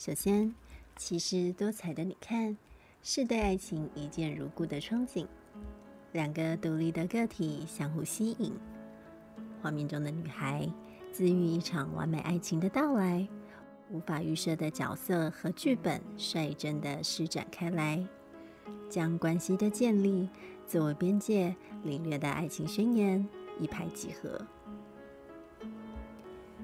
首先其实多彩的你看是对爱情一见如故的憧憬两个独立的个体相互吸引。画面中的女孩自喻一场完美爱情的到来无法预设的角色和剧本率真的施展开来将关系的建立自我边界领略的爱情宣言一拍即合。